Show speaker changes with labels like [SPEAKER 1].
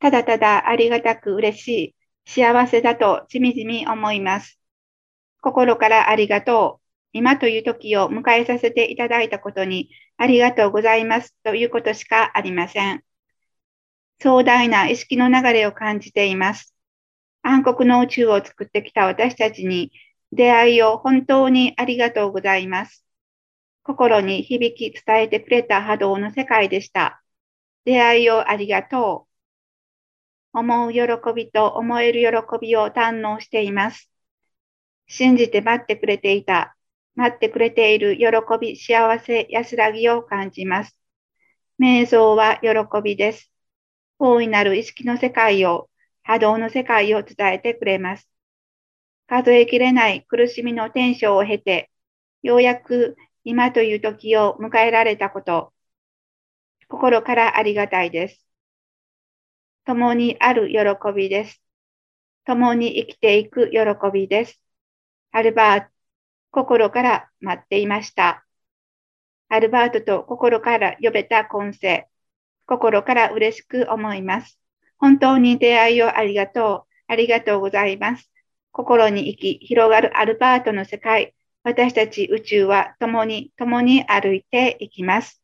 [SPEAKER 1] ただただありがたく嬉しい、幸せだとじみじみ思います。心からありがとう。今という時を迎えさせていただいたことにありがとうございますということしかありません。壮大な意識の流れを感じています。暗黒の宇宙を作ってきた私たちに出会いを本当にありがとうございます。心に響き伝えてくれた波動の世界でした。出会いをありがとう。思う喜びと思える喜びを堪能しています。信じて待ってくれていた、待ってくれている喜び、幸せ、安らぎを感じます。瞑想は喜びです。大いなる意識の世界を、波動の世界を伝えてくれます。数えきれない苦しみの天章を経て、ようやく今という時を迎えられたこと、心からありがたいです。共にある喜びです。共に生きていく喜びです。アルバート、心から待っていました。アルバートと心から呼べた今世、心から嬉しく思います。本当に出会いをありがとう。ありがとうございます。心に生き、広がるアルバートの世界、私たち宇宙は共に共に歩いていきます。